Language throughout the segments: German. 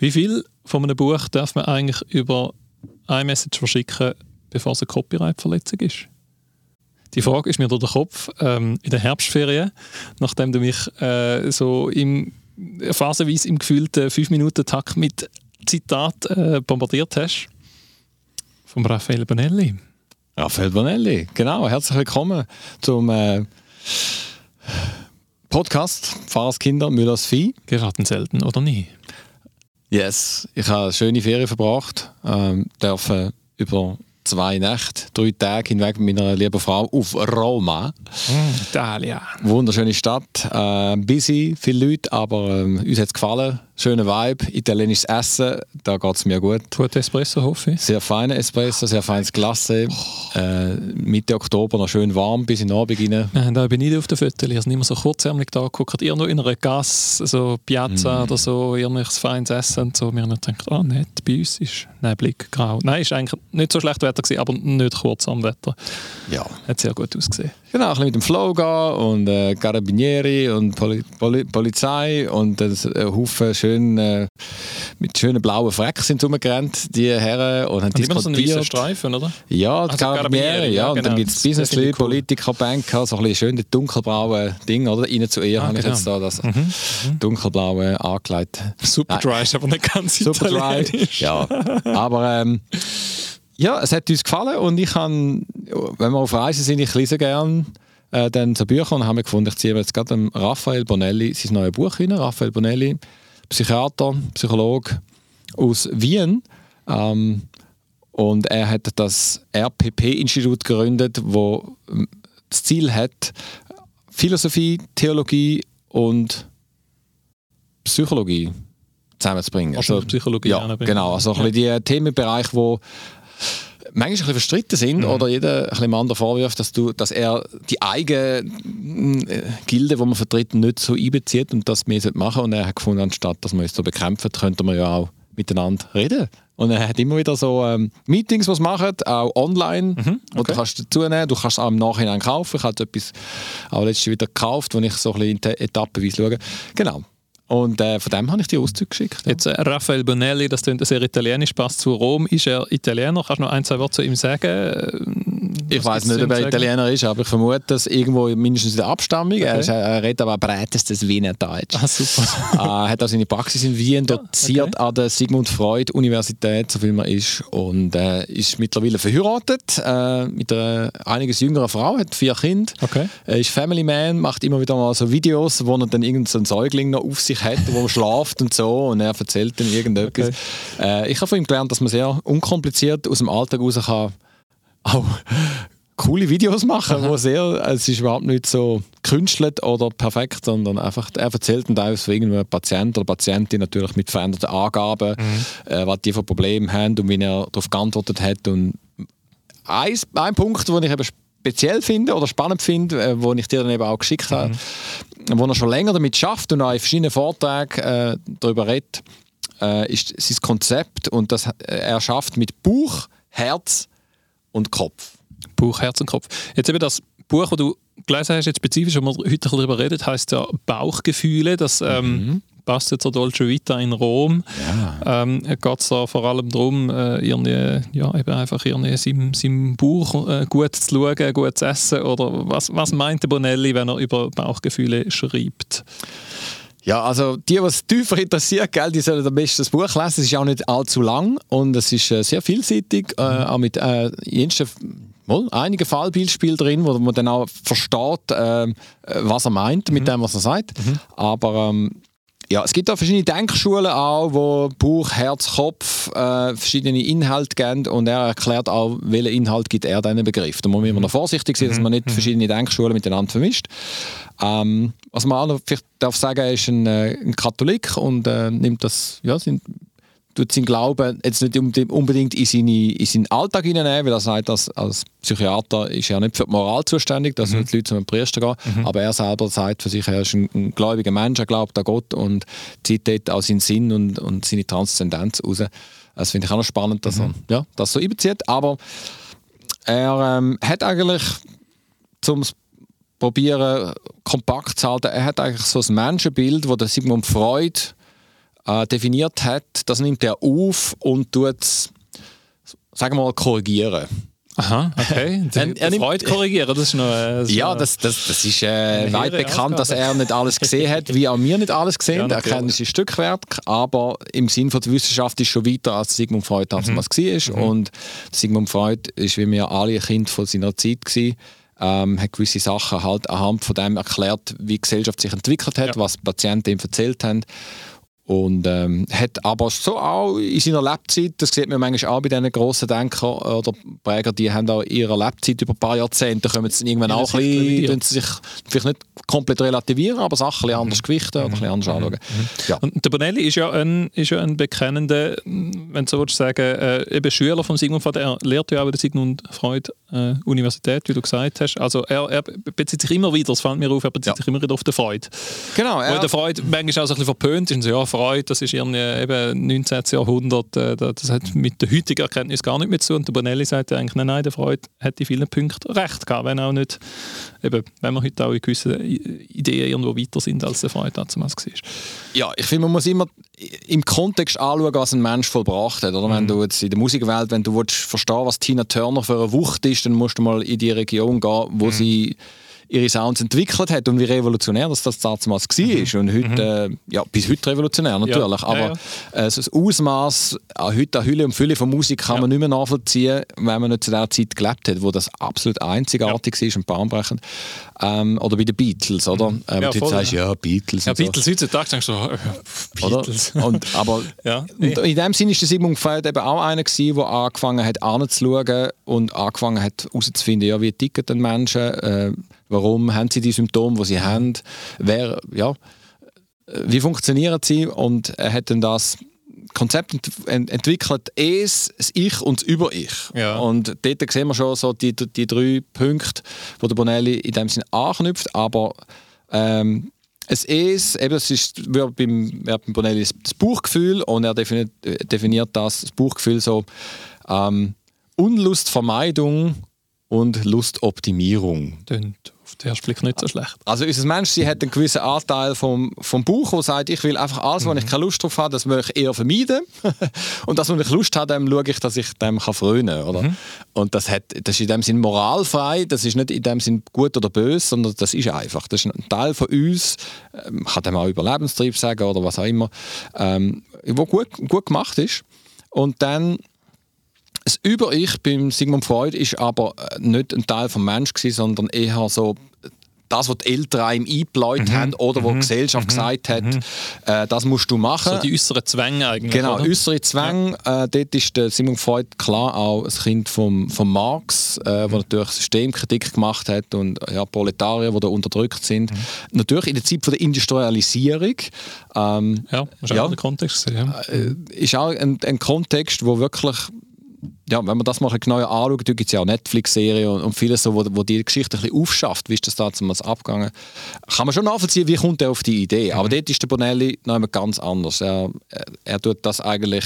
Wie viel von einem Buch darf man eigentlich über iMessage verschicken, bevor es eine Copyright-Verletzung ist? Die Frage ist mir durch den Kopf ähm, in der Herbstferien, nachdem du mich äh, so im, phasenweise im gefühlten 5-Minuten-Takt mit Zitat äh, bombardiert hast. Von Raffaele Bonelli. Raffaele Bonelli, genau. Herzlich willkommen zum äh, Podcast Pfarrerskinder Müllers Vieh. Geraten selten oder nie. Yes, ich habe eine schöne Ferien verbracht, ähm, dürfen über zwei Nächte, drei Tage hinweg mit meiner lieben Frau auf Roma. Mm, Italia. Wunderschöne Stadt, äh, busy, viele Leute, aber ähm, uns hat es gefallen. Schöner Vibe, italienisches Essen, da geht es mir gut. Gut Espresso, hoffe ich. Sehr feiner Espresso, sehr feines Glasse. Äh, Mitte Oktober noch schön warm bis in den Abend rein. Wir haben auch nicht auf den Fotos, ich habe immer so kurzärmlich da geguckt. Ihr noch in einer Gasse, so Piazza Mm. oder so, irgendwelches feines Essen und so. Wir haben gedacht, ah nett, bei uns ist nein, Blick grau. Nein, ist eigentlich nicht so schlecht Wetter gewesen, aber nicht kurz am Wetter. Ja. Hat sehr gut ausgesehen. Genau, ein bisschen mit dem Flow gehen und äh, Carabinieri und Poli Poli Polizei und äh, ein Haufen schön äh, mit schönen blauen Flecken sind rumgerannt, die Herren, und haben immer so einen weißen. Streifen, oder? Ja, die Also Carabinieri, ja, ja, und dann genau. gibt es Businessleute, ich cool. Politiker, Banker, so ein bisschen schön dunkelblaue Ding, oder? Ihnen zu ihr Ah, habe ich genau. jetzt da das dunkelblaue angelegt. Super Nein. dry, ist aber nicht ganz Super italienisch. Ja, aber ähm, ja, es hat uns gefallen und ich kann, wenn wir auf Reisen sind, ich lese gerne äh, dann so Bücher und habe gefunden, ich ziehe jetzt gerade Raphael Bonelli sein neues Buch rein. Raphael Bonelli, Psychiater, Psychologe aus Wien. Ähm, und er hat das RPP-Institut gegründet, wo ähm, das Ziel hat, Philosophie, Theologie und Psychologie zusammenzubringen. Also Psychologie ja, genau. Also bisschen die Themenbereiche, die manchmal ein bisschen verstritten sind Mhm. oder jeder ein bisschen anderen vorwirft, dass, du, dass er die eigene äh, Gilde, die man vertritt, nicht so einbezieht und das mehr machen sollte. Und er hat gefunden, anstatt dass man es so bekämpft, könnte man ja auch miteinander reden. Und er hat immer wieder so ähm, Meetings, die machen, auch online, Mhm, wo du kannst dazu nehmen. Du kannst es auch im Nachhinein kaufen. Ich habe etwas auch letztes wieder gekauft, wo ich so ein bisschen etappenweise schaue. Genau. Und äh, von dem habe ich die Auszüge geschickt. Ja. Jetzt äh, Raffaele Bonelli, das klingt sehr italienisch, passt zu Rom. Ist er Italiener? Kannst du noch ein, zwei Worte zu ihm sagen? Ich weiß nicht, ob er? Italiener ist, aber ich vermute, dass irgendwo mindestens in der Abstammung. Er, Okay. ist, er redet aber breitestes Wiener Deutsch. Ah, super. Er hat auch seine Praxis in Wien, doziert okay. an der Sigmund Freud Universität, so viel man ist, und äh, ist mittlerweile verheiratet äh, mit einer einiges jüngeren Frau, hat vier Kinder. Okay. Er ist Family Man, macht immer wieder mal so Videos, wo er dann irgendeinen Säugling noch auf sich hat, wo er schlaft und so und er erzählt dann irgendetwas. Äh, ich habe von ihm gelernt, dass man sehr unkompliziert aus dem Alltag raus kann auch coole Videos machen, wo sehr, es ist überhaupt nicht so künstelt oder perfekt, sondern einfach, er erzählt dann teilweise von irgendeinem Patient oder Patientin natürlich mit veränderten Angaben, äh, was die für Probleme haben und wie er darauf geantwortet hat. Und ein, ein Punkt, den ich eben speziell finde oder spannend finde, äh, wo ich dir dann eben auch geschickt habe, wo er schon länger damit schafft und auch in verschiedenen Vorträgen äh, darüber redet, äh, ist sein Konzept und das er schafft mit Bauch, Herz und Kopf. Bauch, Herz und Kopf. Jetzt eben das Buch, das du gelesen hast, jetzt spezifisch, wo wir heute darüber reden, heisst ja Bauchgefühle. Das ähm, passt jetzt zur Dolce Vita in Rom. Ja. Ähm, geht es da vor allem darum, äh, irgendwie, ja, eben einfach seinem, seinem Bauch äh, gut zu schauen, gut zu essen? Oder was, was meint der Bonelli, wenn er über Bauchgefühle schreibt? Ja, also die, was tiefer interessiert, gell, die sollen am besten das Buch lesen. Es ist auch nicht allzu lang und es ist äh, sehr vielseitig, äh, auch mit äh, jensten, wohl, einigen Fallbeispielen drin, wo man dann auch versteht, äh, äh, was er meint mit dem, was er sagt. Aber ähm, ja, es gibt auch verschiedene Denkschulen auch, wo Bauch, Herz, Kopf äh, verschiedene Inhalte geben und er erklärt auch, welchen Inhalt gibt er diesen Begriff. Da muss man immer noch vorsichtig sein, dass man nicht verschiedene Denkschulen miteinander vermischt. Ähm, was man auch noch vielleicht darf sagen, er ist ein, äh, ein Katholik und äh, nimmt das, ja, sein, tut seinen Glauben jetzt nicht unbedingt- in, seine, in seinen Alltag hineinnehmen, weil er sagt, dass als Psychiater ist er nicht für die Moral zuständig, dass die Leute zum Priester gehen, aber er selber sagt für sich, er ist ein, ein gläubiger Mensch, er glaubt an Gott und zieht dort auch seinen Sinn und, und seine Transzendenz raus. Das finde ich auch noch spannend, dass er ja, das so einbezieht, aber er ähm, hat eigentlich zum probieren kompakt zu halten, er hat eigentlich so ein Menschenbild, wo der Sigmund Freud äh, definiert hat, das nimmt er auf und tut es, sagen wir mal, korrigieren. Aha, okay. Er- er nimmt- Freud korrigieren, das ist noch... Äh, ist Ja, das, das, das ist äh, weit bekannt, dass Aufgabe. er nicht alles gesehen hat, wie auch wir nicht alles gesehen Ja, haben. Er natürlich. kennt sein Stückwerk, aber im Sinn von der Wissenschaft ist schon weiter, als Sigmund Freud damals Mhm. war. Und Sigmund Freud ist wie wir alle ein Kind von seiner Zeit gewesen. Ähm, hat gewisse Sachen halt anhand von dem erklärt, wie die Gesellschaft sich entwickelt hat, Ja. was Patienten ihm erzählt haben. Und ähm, hat aber so auch in seiner Lebzeit, das sieht man manchmal auch bei diesen grossen Denkern oder Präger, die haben auch ihre Lebzeit über ein paar Jahrzehnte, kommen sie irgendwann auch ein bisschen, sie sich vielleicht nicht komplett relativieren, aber Sachen ein bisschen anders gewichten oder ein bisschen anders anschauen. Ja. Und der Bonelli ist ja ein, ist ja ein bekennender, wenn du so willst sagen, äh, eben Schüler von Sigmund Freud. Er lehrt ja auch an der Sigmund Freud äh, Universität, wie du gesagt hast. Also er, er bezieht sich immer wieder, das fällt mir auf, er bezieht Ja. sich immer wieder auf den Freud. Genau, er, der Freud manchmal auch so ein bisschen verpönt ist. So, ja, Freud, das ist irgendwie eben 19. Jahrhundert, äh, das hat mit der heutigen Erkenntnis gar nicht mehr zu. Und der Bonelli sagt eigentlich, nein, nein, der Freud hat in vielen Punkten recht gehabt, wenn auch nicht, eben, wenn wir heute auch in gewissen Ideen irgendwo weiter sind, als der Freud damals war. ja, ich finde, man muss immer im Kontext anschauen, was ein Mensch vollbracht hat. Oder? Wenn du jetzt in der Musikwelt, wenn du willst verstehen was Tina Turner für eine Wucht ist, dann musst du mal in die Region gehen, wo sie ihre Sounds entwickelt hat und wie revolutionär das, das damals war. Und heute, äh, ja, bis heute revolutionär natürlich, Ja, aber ja. Äh, so das Ausmaß an heute an Hülle und Fülle von Musik kann Ja. man nicht mehr nachvollziehen, wenn man nicht zu der Zeit gelebt hat, wo das absolut einzigartig ist und bahnbrechend. Ähm, oder bei den Beatles, oder? Ähm, Ja, du voll, sagst, ja. ja, Beatles. Ja, und so. Beatles heutzutage denkst du äh, Oder? Beatles. Und, aber Ja. und in dem Sinne ist der Sigmund Freud eben auch einer gewesen, der angefangen hat anzuschauen und angefangen hat herauszufinden, ja, wie ticken denn Menschen, äh, warum haben sie die Symptome, die sie haben, wer, ja, wie funktionieren sie und er hat dann das Konzept ent ent entwickelt, es, das Ich und das Über-Ich. Ja. Und dort sehen wir schon so die, die drei Punkte, wo der Bonelli in dem Sinne anknüpft, aber ähm, es ist, eben, es ist wie beim, wie beim Bonelli das das Bauchgefühl und er definiert, definiert das, das Bauchgefühl so ähm, Unlustvermeidung und Lustoptimierung. Tönt auf den ersten Blick nicht so schlecht. Also unser Mensch sie hat einen gewissen Anteil vom, vom Bauch, der sagt, ich will einfach alles, wo ich keine Lust drauf habe, das will ich eher vermeiden. und das, wo ich Lust habe, dem schaue ich, dass ich dem kann frönen kann. Und das, hat, das ist in dem Sinn moralfrei, das ist nicht in dem Sinn gut oder böse, sondern das ist einfach. Das ist ein Teil von uns, ähm, man kann dem auch Überlebenstrieb sagen oder was auch immer, ähm, wo gut, gut gemacht ist. Und dann das Über-Ich beim Sigmund Freud ist aber äh, nicht ein Teil vom Mensch gewesen, sondern eher so das, was die Eltern einem eingebläut Mhm. haben oder wo die Gesellschaft gesagt hat, äh, das musst du machen. So die äußeren Zwänge eigentlich. Genau, oder? äußere Zwänge. Äh, dort ist der Sigmund Freud klar auch ein Kind vom, vom Marx, äh, Mhm. der natürlich Systemkritik gemacht hat und ja, Proletarier, die da unterdrückt sind. Mhm. Natürlich in der Zeit von der Industrialisierung. Ähm, Ja, das ist Ja. auch der Kontext. Ja. äh, ist auch ein, ein Kontext, wo wirklich, ja, wenn man das mal genauer anschaut, da gibt es ja auch Netflix-Serien und, und vieles so, wo, wo die Geschichte ein bisschen aufschafft, wie ist das damals abgegangen, kann man schon nachvollziehen, wie kommt er auf die Idee. Aber dort ist der Bonelli noch einmal ganz anders. Er, er, er tut das eigentlich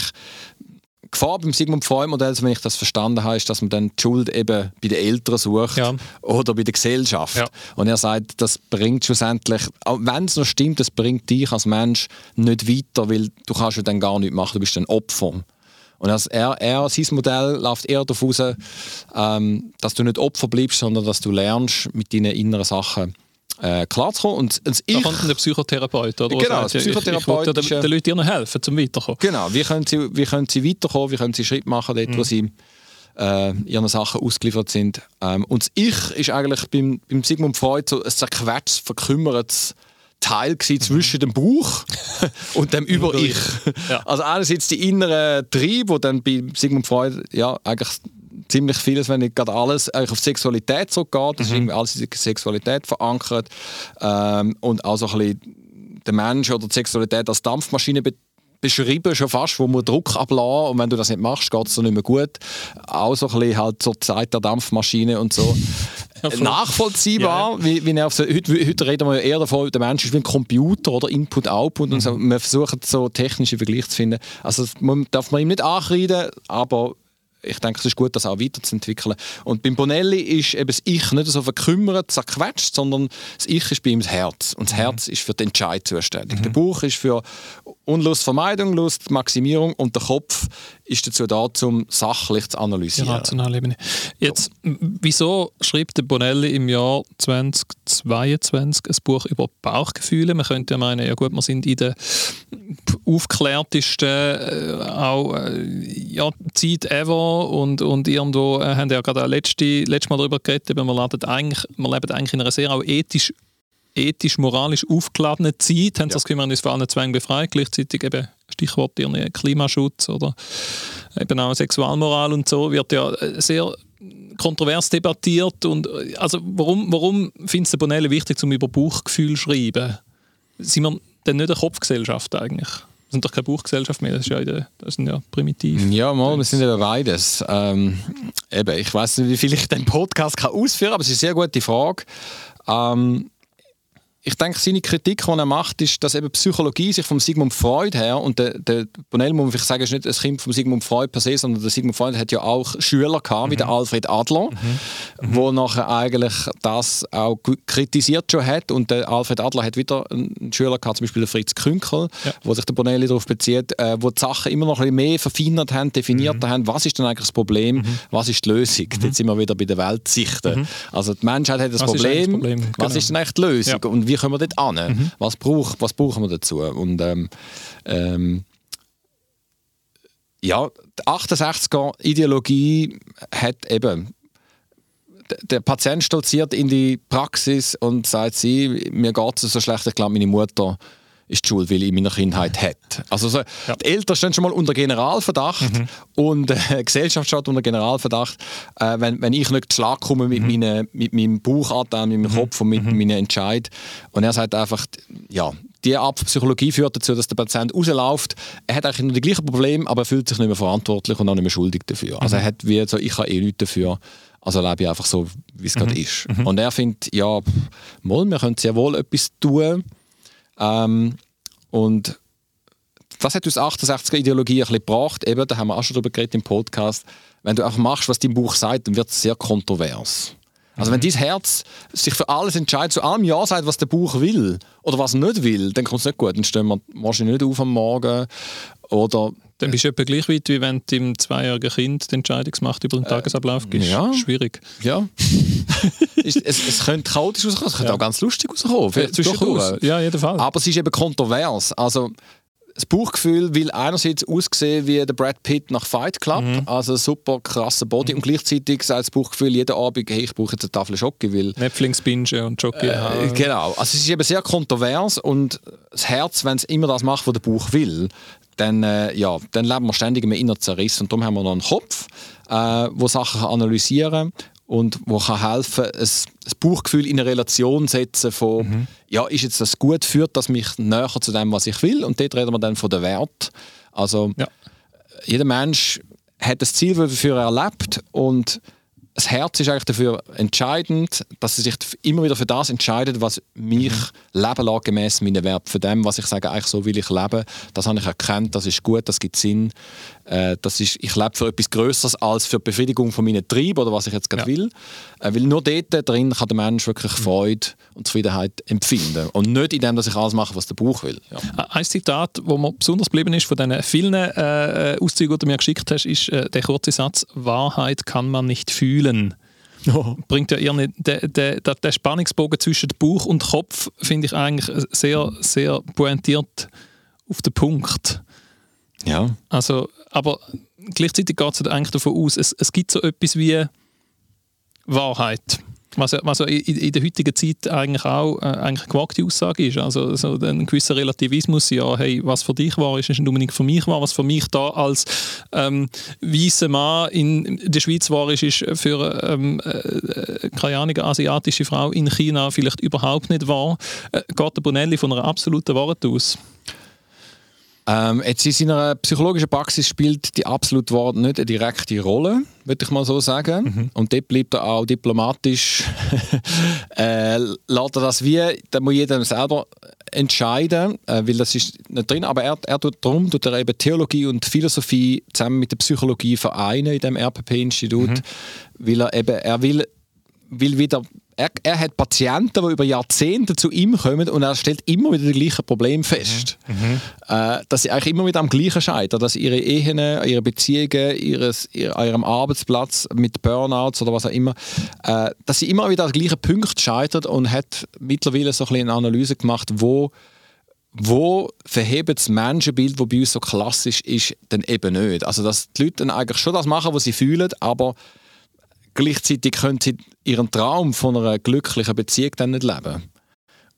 Gefahr beim Sigmund Freud-Modell, wenn ich das verstanden habe, ist, dass man dann die Schuld eben bei den Eltern sucht Ja. oder bei der Gesellschaft. Ja. Und er sagt, das bringt schlussendlich, auch wenn es noch stimmt, das bringt dich als Mensch nicht weiter, weil du kannst ja dann gar nichts machen, du bist ein Opfer. Und als er, er, sein Modell läuft eher darauf raus, ähm, dass du nicht Opfer bleibst, sondern dass du lernst, mit deinen inneren Sachen äh, klarzukommen. Und das Da Ich, kommt dann der Psychotherapeut, oder? Genau, Der das ja, ich- Ich, Psychotherapeut ist, den, den Leuten ihnen helfen, zum Weiterkommen. Genau, wie können sie, wie können sie weiterkommen, wie können sie Schritt machen, dort, wo Mhm. sie äh, ihren Sachen ausgeliefert sind. Ähm, und das Ich ist eigentlich beim, beim Sigmund Freud so ein zerquetscht, verkümmertes Teil zwischen dem Bauch und dem Über-Ich. Mhm. Ja. Also einerseits die inneren Triebe, wo dann bei Sigmund Freud ja eigentlich ziemlich vieles, wenn nicht gerade alles, eigentlich auf Sexualität zurückgeht. Das ist irgendwie alles in Sexualität verankert. Ähm, und auch so ein bisschen der Mensch oder die Sexualität als Dampfmaschine be beschrieben, schon fast, wo man Druck ablassen und wenn du das nicht machst, geht es dir nicht mehr gut. Auch so ein bisschen halt zur Zeit der Dampfmaschine und so. voll. Nachvollziehbar, wie, wie auf so, heute, heute reden wir ja eher davon, der Mensch ist wie ein Computer oder Input-Output und so. Wir versuchen so technische Vergleiche zu finden. Also das man, darf man ihm nicht ankreiden, aber ich denke, es ist gut, das auch weiterzuentwickeln. Und beim Bonelli ist eben das Ich nicht so verkümmert, zerquetscht, sondern das Ich ist bei ihm das Herz. Und das mhm. Herz ist für den Entscheid zuständig. Mhm. Der Bauch ist für Unlustvermeidung, Lustmaximierung und der Kopf ist dazu da, um sachlich zu analysieren. Ja, rationale Ebene. Jetzt, wieso schreibt der Bonelli im Jahr 2022 ein Buch über Bauchgefühle? Man könnte ja meinen, ja gut, wir sind in der aufklärtesten äh, auch, äh, ja, Zeit ever und, und irgendwo äh, haben ja gerade letzte, letztes Mal darüber geredet, wir leben eigentlich, wir leben eigentlich in einer sehr auch ethisch ethisch, moralisch aufgeladene Zeit, haben ja. das Gefühl, wir haben uns vor allen Zwängen befreit, gleichzeitig eben Stichwort Klimaschutz oder eben auch Sexualmoral und so, wird ja äh, sehr kontrovers debattiert. Und, äh, also warum, warum findest du Bonelli wichtig, zum über Bauchgefühl zu schreiben? Sind wir denn nicht eine Kopfgesellschaft eigentlich? Wir sind doch keine Buchgesellschaft mehr, das, ist ja, das sind ja primitiv. Ja, mal, wir sind ja beides. Ähm, eben, ich weiß nicht, wie viel ich den Podcast kann ausführen kann, aber es ist eine sehr gute Frage. Ähm, ich denke, seine Kritik, die er macht, ist, dass eben Psychologie sich vom Sigmund Freud her, und der, der Bonell, muss ich sagen, ist nicht ein Kind von Sigmund Freud per se, sondern der Sigmund Freud hat ja auch Schüler gehabt, mhm. wie der Alfred Adler, mhm. wo nachher eigentlich das auch kritisiert schon hat. Und der Alfred Adler hat wieder einen Schüler gehabt, zum Beispiel der Fritz Künkel, ja. wo sich der Bonelli darauf bezieht, äh, wo die Sachen immer noch ein bisschen mehr verfeinert haben, definiert mhm. haben, was ist denn eigentlich das Problem, mhm. was ist die Lösung. Mhm. Jetzt sind wir wieder bei der Weltsichten. Mhm. Also die Menschheit hat das was Problem, ist das Problem? Genau. was ist denn eigentlich die Lösung? Ja. Und wie kommen wir dort an? Mhm. Was, brauch, was brauchen wir dazu? Und ähm, ähm, ja, die 68er-Ideologie hat eben der Patient stolziert in die Praxis und sagt sie, mir geht es so schlecht, ich glaube, meine Mutter ist die Schuld, weil ich in meiner Kindheit hat. Also so, ja. die Eltern stehen schon mal unter Generalverdacht mhm. und äh, die Gesellschaft steht unter Generalverdacht, äh, wenn, wenn ich nicht Schlag komme mit, mhm. meine, mit meinem Bauchanteil, mit meinem mhm. Kopf und mit mhm. meinen Entscheid. Und er sagt einfach, ja, die Art von Psychologie führt dazu, dass der Patient rausläuft. Er hat eigentlich nur die gleichen Probleme, aber er fühlt sich nicht mehr verantwortlich und auch nicht mehr schuldig dafür. Also er mhm. hat wie so, ich habe eh nichts dafür. Also lebe ich einfach so, wie es mhm. gerade ist. Mhm. Und er findet, ja, mal, wir können sehr wohl etwas tun ähm, und das hat uns 68er Ideologie ein bisschen gebracht. Eben, da haben wir auch schon darüber geredet im Podcast. Wenn du einfach machst, was dein Buch sagt, dann wird es sehr kontrovers. Also wenn mhm. dein Herz sich für alles entscheidet, zu allem Ja sagt, was der Buch will oder was nicht will, dann kommt es nicht gut. Dann stehen wir wahrscheinlich nicht auf am Morgen oder dann bist du etwa gleich weit, wie wenn du dem zweijährigen Kind die Entscheidungsmacht über den äh, Tagesablauf gibst. Ja. Schwierig. Ja. es, es, könnte chaotisch rauskommen, es könnte ja. auch ganz lustig rauskommen. Durchaus. Ja, jedenfalls. Aber es ist eben kontrovers. Also, das Bauchgefühl will einerseits aussehen wie der Brad Pitt nach Fight Club, mhm. also super krasser Body mhm. und gleichzeitig sagt das Bauchgefühl jeden Abend, hey, ich brauche jetzt eine Tafel Schoki, weil... Netflix binge und Schoki äh, Genau, also es ist eben sehr kontrovers und das Herz, wenn es immer das macht, was der Bauch will, dann, äh, ja, dann leben wir ständig im inneren Zerriss. Und darum haben wir noch einen Kopf, äh, wo Sachen analysieren kann und wo kann helfen, ein, ein Bauchgefühl in eine Relation setzen von, mhm. ja, ist jetzt das gut, führt das mich näher zu dem, was ich will? Und dort reden wir dann von den Wert. Also ja. jeder Mensch hat das Ziel, wofür er lebt und das Herz ist eigentlich dafür entscheidend, dass er sich immer wieder für das entscheidet, was mich mhm. leben lässt, gemäß meinen Wert. Für dem, was ich sage, eigentlich so will ich leben, das habe ich erkannt, das ist gut, das gibt Sinn. Äh, das ist, ich lebe für etwas Größeres als für die Befriedigung von meinen Trieben oder was ich jetzt gerade ja. will. Äh, weil nur dort drin kann der Mensch wirklich mhm. Freude und Zufriedenheit empfinden. Und nicht in dem, dass ich alles mache, was der Bauch will. Ja. Ein Zitat, wo mir besonders geblieben ist von den vielen äh, Auszügen, die du mir geschickt hast, ist äh, der kurze Satz: Wahrheit kann man nicht fühlen. Oh. Bringt ja eher der, der, der, der Spannungsbogen zwischen Bauch und Kopf, finde ich eigentlich sehr, sehr pointiert auf den Punkt. Ja. Also, aber gleichzeitig geht es eigentlich davon aus, es, es gibt so etwas wie Wahrheit. Was, was in, in der heutigen Zeit eigentlich auch äh, eigentlich eine gewagte Aussage ist. Also so ein gewisser Relativismus, ja, hey, was für dich war, ist nicht unbedingt für mich war. Was für mich da als ähm, weißer Mann in der Schweiz war, ist, ist für ähm, äh, keine Ahnung, asiatische Frau in China vielleicht überhaupt nicht wahr. Äh, geht der Bonelli von einer absoluten Wahrheit aus? Ähm, jetzt in seiner psychologischen Praxis spielt die absolute Wahrheit nicht eine direkte Rolle, würde ich mal so sagen. Mhm. Und dort bleibt er auch diplomatisch, äh, lässt er das wie, da muss jeder selber entscheiden, äh, weil das ist nicht drin, aber er, er tut darum, tut er eben Theologie und Philosophie zusammen mit der Psychologie vereinen in dem RPP-Institut, mhm. weil er eben, er will, will wieder er, er, hat Patienten, die über Jahrzehnte zu ihm kommen und er stellt immer wieder die gleichen Probleme fest. Mhm. Mhm. Äh, dass sie eigentlich immer wieder am gleichen scheitern, dass ihre Ehen, ihre Beziehungen, ihres, ihr, ihrem Arbeitsplatz mit Burnouts oder was auch immer, äh, dass sie immer wieder an den gleichen Punkt scheitern und hat mittlerweile so ein eine Analyse gemacht, wo wo verhebt das Menschenbild, das bei uns so klassisch ist, dann eben nicht. Also dass die Leute dann eigentlich schon das machen, was sie fühlen, aber gleichzeitig können sie ihren Traum von einer glücklichen Beziehung dann nicht leben.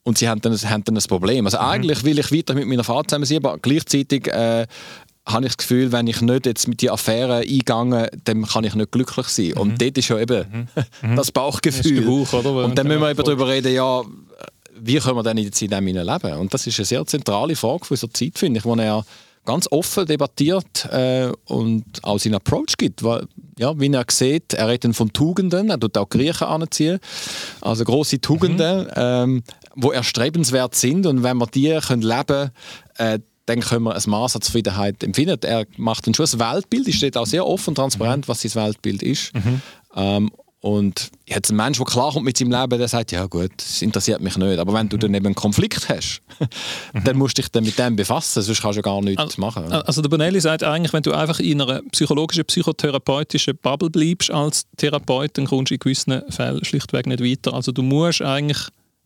Und sie haben dann, haben dann ein Problem. Also mhm. eigentlich will ich weiter mit meiner Frau zusammen sein, aber gleichzeitig äh, habe ich das Gefühl, wenn ich nicht jetzt mit die Affäre eingehe, dann kann ich nicht glücklich sein. Mhm. Und dort ist ja eben mhm. das Bauchgefühl. Das Bauch, und dann müssen wir eben darüber reden, ja, wie können wir denn in der Zeit leben? Und das ist eine sehr zentrale Frage unserer Zeit, finde ich, wo er ganz offen debattiert äh, und auch seinen Approach gibt. Weil, ja, wie er sieht, er redet von Tugenden, er tut auch Griechen anziehen, also große Tugenden, mhm. ähm, wo erstrebenswert sind und wenn wir die können leben äh, dann können wir ein Maß an Zufriedenheit empfinden. Er macht dann schon ein Weltbild, ist steht auch sehr offen und transparent, mhm. was sein Weltbild ist. Mhm. Ähm, und jetzt ein Mensch, der klarkommt mit seinem Leben, der sagt, ja gut, das interessiert mich nicht. Aber wenn du dann eben einen Konflikt hast, dann musst du dich dann mit dem befassen, sonst kannst du gar nichts also, machen. Also der Bonelli sagt eigentlich, wenn du einfach in einer psychologischen, psychotherapeutischen Bubble bleibst als Therapeut, dann kommst du in gewissen Fällen schlichtweg nicht weiter. Also du musst eigentlich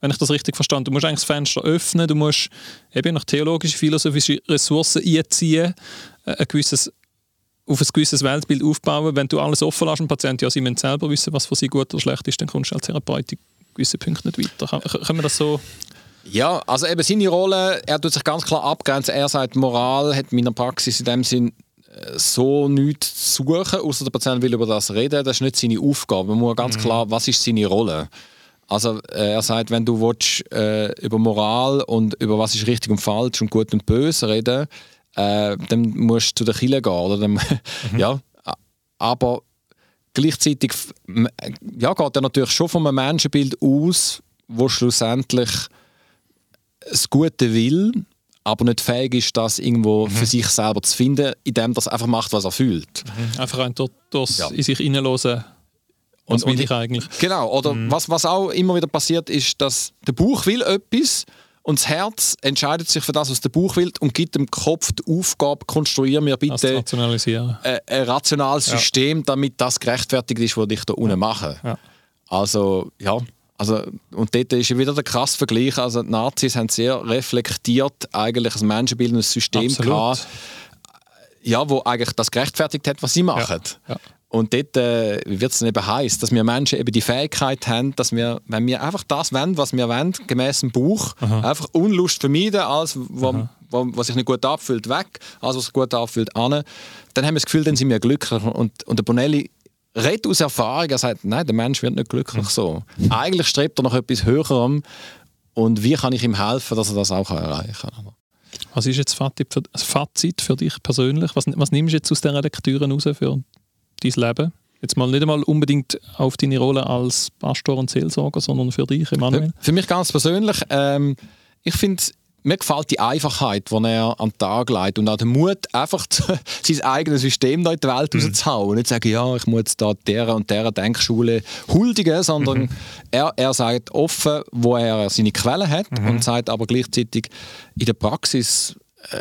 wenn ich das richtig verstanden du musst eigentlich das Fenster öffnen, du musst eben nach theologische, philosophische Ressourcen einziehen, äh, ein gewisses auf ein gewisses Weltbild aufbauen. Wenn du alles offen lässt, Patient, ja, sie müssen selber wissen, was für sie gut oder schlecht ist, dann kommst du als Therapeut in gewissen Punkten nicht weiter. Können wir das so... Ja, also eben seine Rolle, er tut sich ganz klar abgrenzen. Er sagt, Moral hat in meiner Praxis in dem Sinn äh, so nichts zu suchen, außer der Patient will über das reden. Das ist nicht seine Aufgabe. Man muss ganz mhm. klar, was ist seine Rolle? Also äh, er sagt, wenn du willst, äh, über Moral und über was ist richtig und falsch und gut und böse reden, äh, dann musst du zu der Kille gehen. Oder dann, mhm. ja, aber gleichzeitig ja, geht er natürlich schon von einem Menschenbild aus, wo schlussendlich das Gute will, aber nicht fähig ist, das irgendwo mhm. für sich selber zu finden, indem er einfach macht, was er fühlt. Mhm. Einfach ein das ja. in sich hineinlösen. Was und, will ich eigentlich? Genau, oder mhm. was, was auch immer wieder passiert, ist, dass der Buch will etwas und das Herz entscheidet sich für das, was der Bauch will und gibt dem Kopf die Aufgabe, konstruieren wir bitte. Ein, ein rationales ja. System, damit das gerechtfertigt ist, was ich da unten mache. Ja. Also, ja. Also, und dort ist wieder der krasse Vergleich. Also, die Nazis haben sehr reflektiert eigentlich ein menschenbildendes System Absolut. gehabt, ja, wo eigentlich das gerechtfertigt hat, was sie machen. Ja. Und dort äh, wird es dann eben heiß, dass wir Menschen eben die Fähigkeit haben, dass wir, wenn wir einfach das wollen, was wir wollen, gemäß dem Buch, Aha. einfach Unlust vermeiden, alles, wo, wo, was sich nicht gut abfühlt, weg, alles, was sich gut abfühlt, an, dann haben wir das Gefühl, dann sind wir glücklich. Und, und der Bonelli redet aus Erfahrung, er sagt, nein, der Mensch wird nicht glücklich mhm. so. Eigentlich strebt er nach etwas Höherem und wie kann ich ihm helfen, dass er das auch erreichen kann. Was ist jetzt das Fazit für dich persönlich? Was, was nimmst du jetzt aus dieser Lektüre heraus für dein Leben? Jetzt mal nicht einmal unbedingt auf deine Rolle als Pastor und Seelsorger, sondern für dich, Emanuel? Für, für mich ganz persönlich, ähm, ich finde, mir gefällt die Einfachheit, die er an den Tag legt und auch der Mut, einfach sein eigenes System da in die Welt mhm. rauszuhauen. Nicht sagen, ja, ich muss da der und der Denkschule huldigen, sondern mhm. er, er sagt offen, wo er seine Quellen hat mhm. und sagt aber gleichzeitig in der Praxis,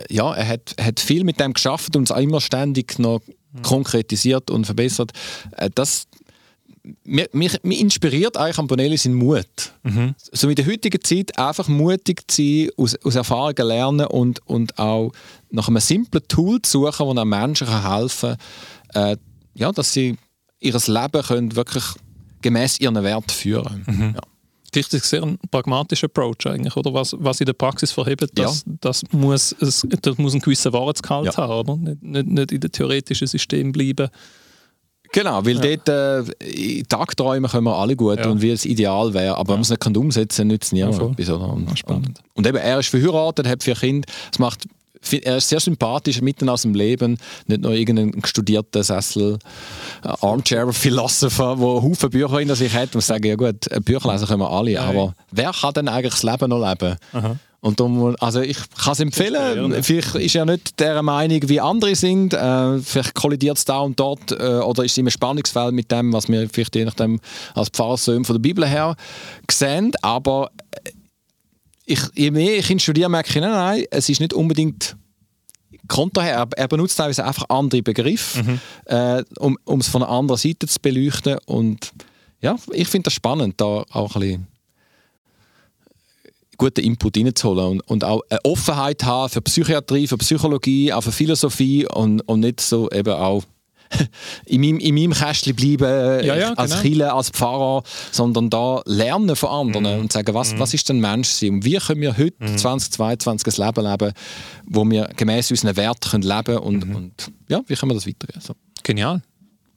ja, er hat, hat viel mit dem geschafft und es auch immer ständig noch konkretisiert und verbessert. Äh, das, mich, mich, mich inspiriert eigentlich am Bonelli sein Mut. Mhm. So in der heutigen Zeit einfach mutig zu sein, aus, aus Erfahrungen lernen und, und auch nach einem simplen Tool zu suchen, das einem Menschen helfen kann, äh, ja, dass sie ihr Leben können wirklich gemäß ihren Werten führen mhm. ja. Das ist sehr ein pragmatischer Approach eigentlich, oder? Was, was in der Praxis verhebt, das, ja. das, muss, es, das muss einen gewissen Wahrheitsgehalt ja. haben, oder? Nicht, nicht, nicht in dem theoretischen System bleiben. Genau, weil ja. dort äh, Tagträume können wir alle gut ja. und wie es ideal wäre, aber ja. wenn man es nicht umsetzen kann, nützt es niemand ja, etwas. Und, spannend. Und, und, eben, er ist verheiratet, hat vier Kinder, es macht er ist sehr sympathisch, mitten aus dem Leben, nicht nur irgendein studierter Sessel, äh, Armchair-Philosopher, der Haufen Bücher in sich hat und sagen, ja gut, Bücher lesen können wir alle, Nein. aber wer kann denn eigentlich das Leben noch leben? Aha. Und darum, also ich kann es empfehlen. Vielleicht ist er nicht der Meinung, wie andere sind. Äh, vielleicht kollidiert es da und dort äh, oder ist es im Spannungsfeld mit dem, was wir vielleicht je nachdem als Pfarrersöhne von der Bibel her sehen. Aber äh, ich, je mehr ich ihn studiere, merke ich, nein, nein, es ist nicht unbedingt Konto her. Er, benutzt teilweise einfach andere Begriffe, mhm. äh, um es von einer anderen Seite zu beleuchten. Und ja, ich finde das spannend, da auch ein bisschen guten Input reinzuholen und, und auch eine Offenheit haben für Psychiatrie, für Psychologie, auch für Philosophie und, und nicht so eben auch in meinem, in meinem Kästchen bleiben äh, ja, ja, als genau. Chile, als Pfarrer, sondern da lernen von anderen mhm. und sagen, was, mhm. was ist denn Mensch sein und wie können wir heute mhm. 2022 ein Leben leben, wo wir gemäß unseren Werten leben können und, mhm. und ja, wie können wir das weitergehen? So. Genial.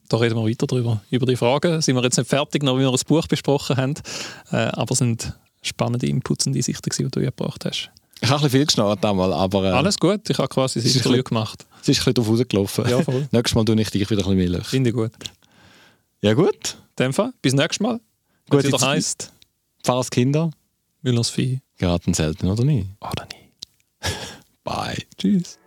Da reden wir weiter drüber. Über die Fragen sind wir jetzt nicht fertig, noch wie wir das Buch besprochen haben, äh, aber sind spannende Inputs und Einsichten, die du gebracht hast. Ich habe ein bisschen viel geschnarrt einmal, aber... Äh, Alles gut, ich habe quasi das Interview gemacht. Es ist ein bisschen drauf rausgelaufen. Ja, voll. nächstes Mal tue ich dich wieder ein bisschen mehr Finde ich gut. Ja gut. In dem Fall, bis nächstes Mal. Gut, wieder heisst... Pfarrers Kinder. Müllers Vieh. Geraten selten, oder nie? Oder nie. Bye. Tschüss.